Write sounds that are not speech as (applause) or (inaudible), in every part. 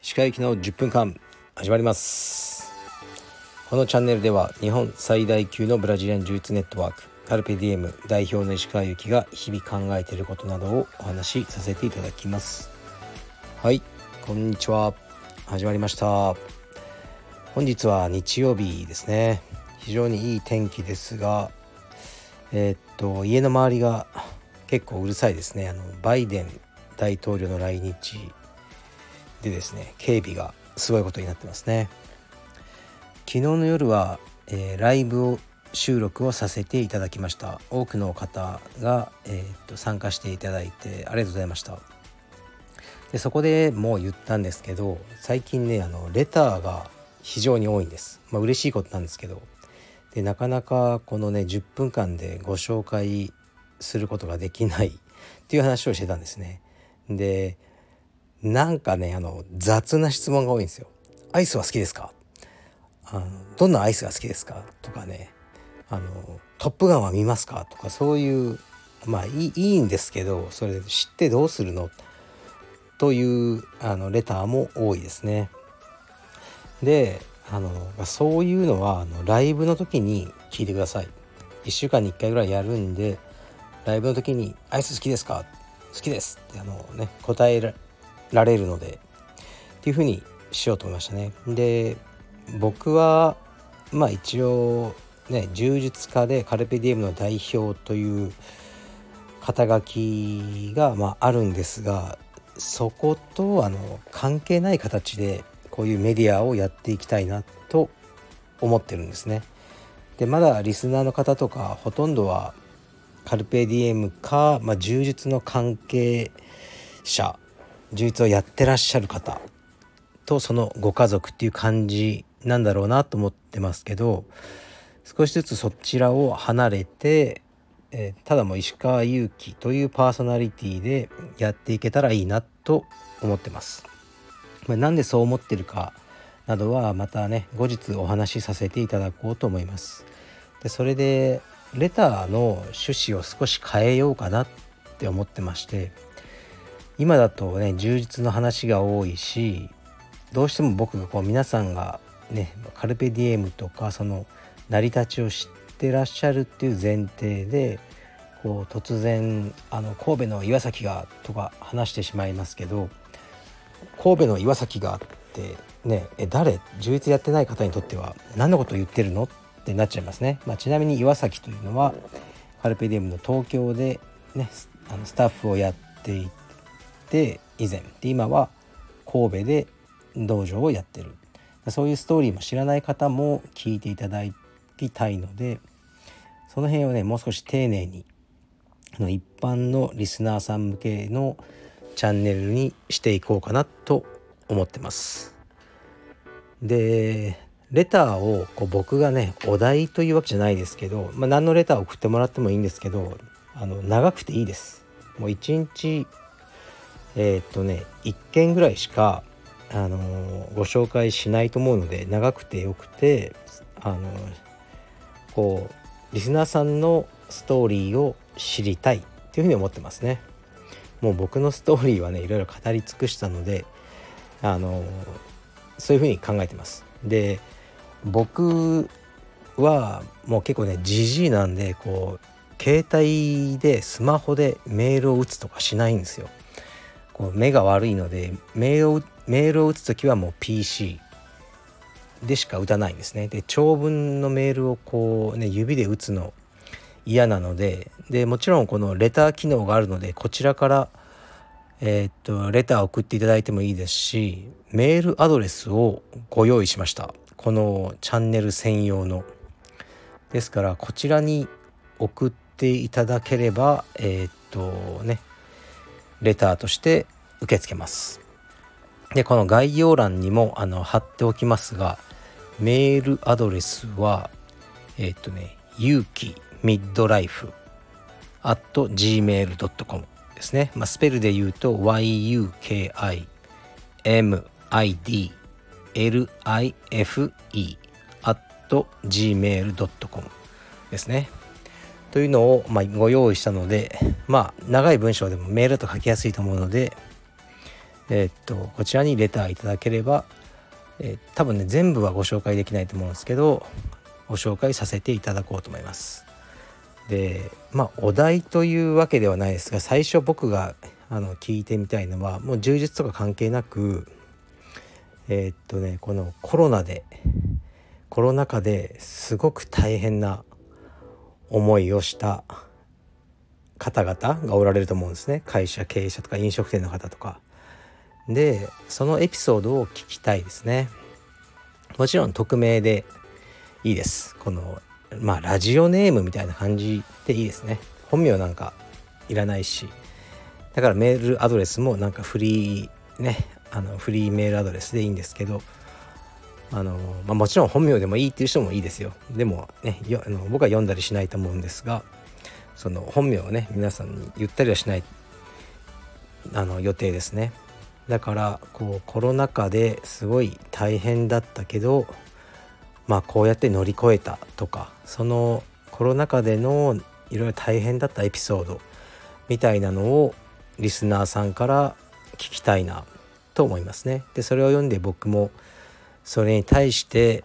歯科行きの10分間始まります。このチャンネルでは日本最大級のブラジリアン柔術ネットワークカルペディエム代表の石川由紀が日々考えていることなどをお話しさせていただきます。はいこんにちは。始まりました。本日は日曜日ですね非常にいい天気ですがえー、っと家の周りが結構うるさいですね。あのバイデン大統領の来日でですね警備がすごいことになってますね。昨日の夜は、えー、ライブを収録をさせていただきました。多くの方が、えー、っと参加していただいてありがとうございました。でそこでもう言ったんですけど最近ねあのレターが非常に多いんです。まあ嬉しいことなんですけどでなかなかこのね10分間でご紹介することができない (laughs) っていう話をしてたんですね。でなんかねあの雑な質問が多いんですよ。アイスは好きですか？あのどんなアイスが好きですか？とかねあの「トップガンは見ますか?」とかそういうまあいいいいんですけどそれ知ってどうするの？というあのレターも多いですね。であのそういうのはあのライブの時に聞いてください。1週間に1回ぐらいやるんでライブの時に「アイス好きですか?」「好きです」ってあの、ね、答えられるのでっていうふうにしようと思いましたね。で僕はまあ一応ね柔術家でカルペディエムの代表という肩書きが、まあ、あるんですがそことあの関係ない形でこういうメディアをやっていきたいなと思ってるんですね。でまだリスナーの方とかほとんどはカルペディエムか、まあ、柔術の関係者充実をやってらっしゃる方とそのご家族っていう感じなんだろうなと思ってますけど少しずつそちらを離れて、えー、ただも石川祐希というパーソナリティでやっていけたらいいなと思ってます。まあ、なんでそう思ってるかなどはまたね後日お話しさせていただこうと思います。でそれでレターの趣旨を少し変えようかなって思ってまして今だとね充実の話が多いしどうしても僕がこう皆さんがねカルペディエムとかその成り立ちを知ってらっしゃるっていう前提でこう突然あの神戸の岩崎がとか話してしまいますけど神戸の岩崎があってねえ誰充実やってない方にとっては何のこと言ってるのってなっちゃいますね、まあ、ちなみに岩崎というのはカルペディエムの東京でねあのスタッフをやっていて以前。で今は神戸で道場をやってる。そういうストーリーも知らない方も聞いていただきたいのでその辺をねもう少し丁寧に一般のリスナーさん向けのチャンネルにしていこうかなと思ってます。でレターをこう僕がねお題というわけじゃないですけど、まあ、何のレターを送ってもらってもいいんですけどあの長くていいです。もう1日えー、っとね1件ぐらいしか、あのー、ご紹介しないと思うので長くてよくて、あのー、こうリスナーさんのストーリーを知りたいっていうふうに思ってますね。もう僕のストーリーはねいろいろ語り尽くしたので、あのそういうふうに考えてます。で僕はもう結構ねじじいなんでこう携帯でスマホでメールを打つとかしないんですよ。こう目が悪いのでメールをメールを打つ時はもう PC でしか打たないんですね。で長文のメールをこうね指で打つの嫌なのででもちろんこのレター機能があるのでこちらからえー、っとレターを送っていただいてもいいですしメールアドレスをご用意しました。このチャンネル専用の。ですからこちらに送っていただければえー、っとねレターとして受け付けます。でこの概要欄にもあの貼っておきますがメールアドレスはえー、っとね勇気ミッドライフ at gmail.com ですね、まあ、スペルで言うと yuki midlife at gmail.com ですねというのを、まあ、ご用意したのでまあ長い文章でもメールだと書きやすいと思うのでえ、っとこちらにレターいただければ、え、多分ね全部はご紹介できないと思うんですけどご紹介させていただこうと思います。でまあお題というわけではないですが最初僕があの聞いてみたいのはもう充実とか関係なくえー、っとねこのコロナでコロナ禍ですごく大変な思いをした方々がおられると思うんですね。会社経営者とか飲食店の方とか。でそのエピソードを聞きたいですね。もちろん匿名でいいです。このまあラジオネームみたいな感じでいいですね。本名なんかいらないし。だからメールアドレスもなんかフリーね。あのフリーメールアドレスでいいんですけど。あの、まあ、もちろん本名でもいいっていう人もいいですよ。でもねよあの僕は読んだりしないと思うんですが。その本名をね皆さんに言ったりはしないあの予定ですね。だからこうコロナ禍ですごい大変だったけどまあこうやって乗り越えたとかそのコロナ禍でのいろいろ大変だったエピソードみたいなのをリスナーさんから聞きたいなと思いますね。でそれを読んで僕もそれに対して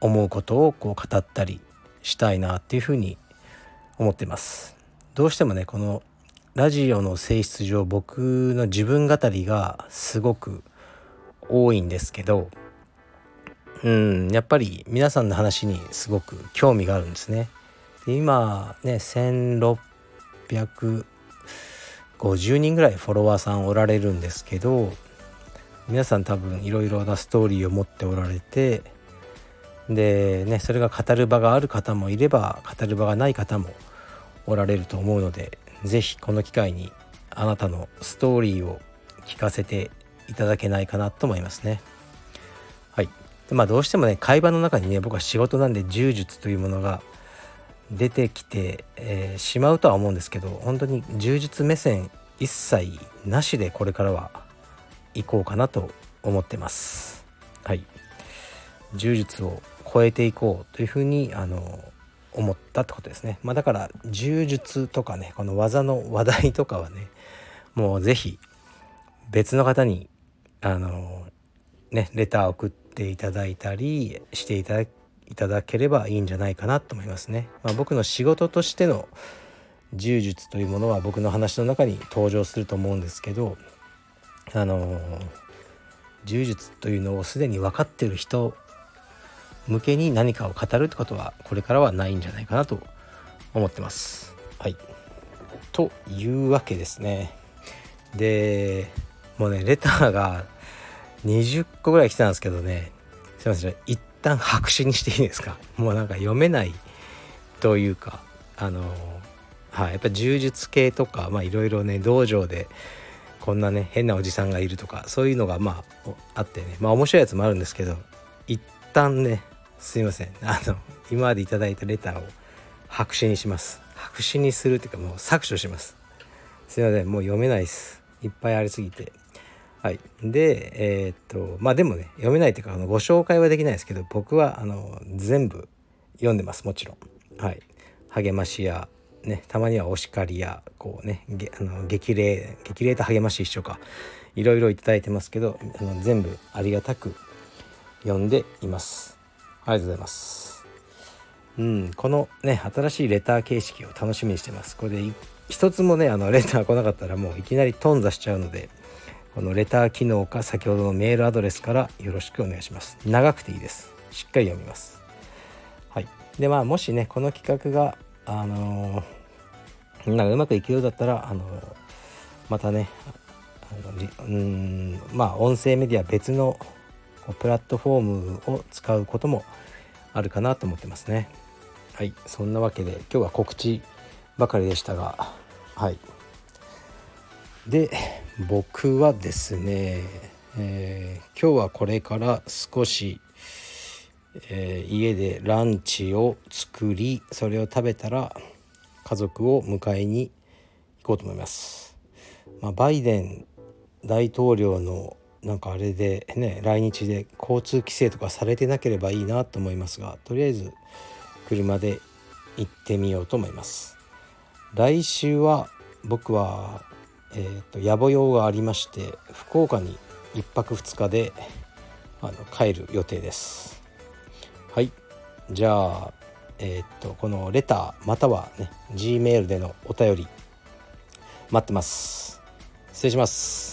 思うことをこう語ったりしたいなっていうふうに思ってます。どうしてもねこのラジオの性質上僕の自分語りがすごく多いんですけどうんやっぱり皆さんの話にすごく興味があるんですね。で今ね1650人ぐらいフォロワーさんおられるんですけど皆さん多分いろいろなストーリーを持っておられてでねそれが語る場がある方もいれば語る場がない方もおられると思うので是非この機会にあなたのストーリーを聞かせていただけないかなと思いますね。でまあどうしてもね会話の中にね僕は仕事なんで柔術というものが出てきて、えー、しまうとは思うんですけど本当に柔術目線一切なしでこれからは行こうかなと思ってます。はい、柔術を超えていこうというふうにあの思ったってことですね。まあ、だから柔術とかねこの技の話題とかはねもう是非別の方にあのねレターを送っていただいたりしていただければいいんじゃないかなと思いますね。まあ、僕の仕事としての柔術というものは僕の話の中に登場すると思うんですけどあの柔術というのをすでに分かってる人向けに何かを語るってことはこれからはないんじゃないかなと思ってます。はい、というわけですね。でもうねレターが20個ぐらい来たんですけどね。すいません。一旦白紙にしていいですか？(laughs) もうなんか読めないというかあのはい、やっぱ柔術系とかいろいろね道場でこんなね変なおじさんがいるとかそういうのがまああってね。まあ面白いやつもあるんですけど一旦ねすいません。あの今まで頂いたレターを白紙にします。白紙にするっていうかもう削除します。すいません。もう読めないです。いっぱいありすぎて。はい。でえー、っとまあでもね読めないっていうかあのご紹介はできないですけど僕はあの全部読んでますもちろん。はい。励ましやね、たまにはお叱りやこうねあの激励激励と励まし一緒か。いろいろいただいてますけどあの全部ありがたく読んでいます。ありがとうございます。うんこのね新しいレター形式を楽しみにしてます。これで一つもねあのレター来なかったらもういきなり頓挫しちゃうのでこのレター機能か先ほどのメールアドレスからよろしくお願いします。長くていいです。しっかり読みます。はい。でまあもしねこの企画があのー、なんかうまくいくようだったら、あのー、またねあのうんまあ音声メディア別のプラットフォームを使うこともあるかなと思ってますね。はい。そんなわけで今日は告知ばかりでしたがはい。で僕はですね、えー、今日はこれから少しえー、家でランチを作りそれを食べたら家族を迎えに行こうと思います。まあ、バイデン大統領のなんかあれでね来日で交通規制とかされてなければいいなと思いますがとりあえず車で行ってみようと思います来週は僕はえーと、野暮用がありまして福岡に1泊2日であの帰る予定です。はい。じゃあえっ、ー、とこのレターまたはね G メールでのお便り待ってます。失礼します。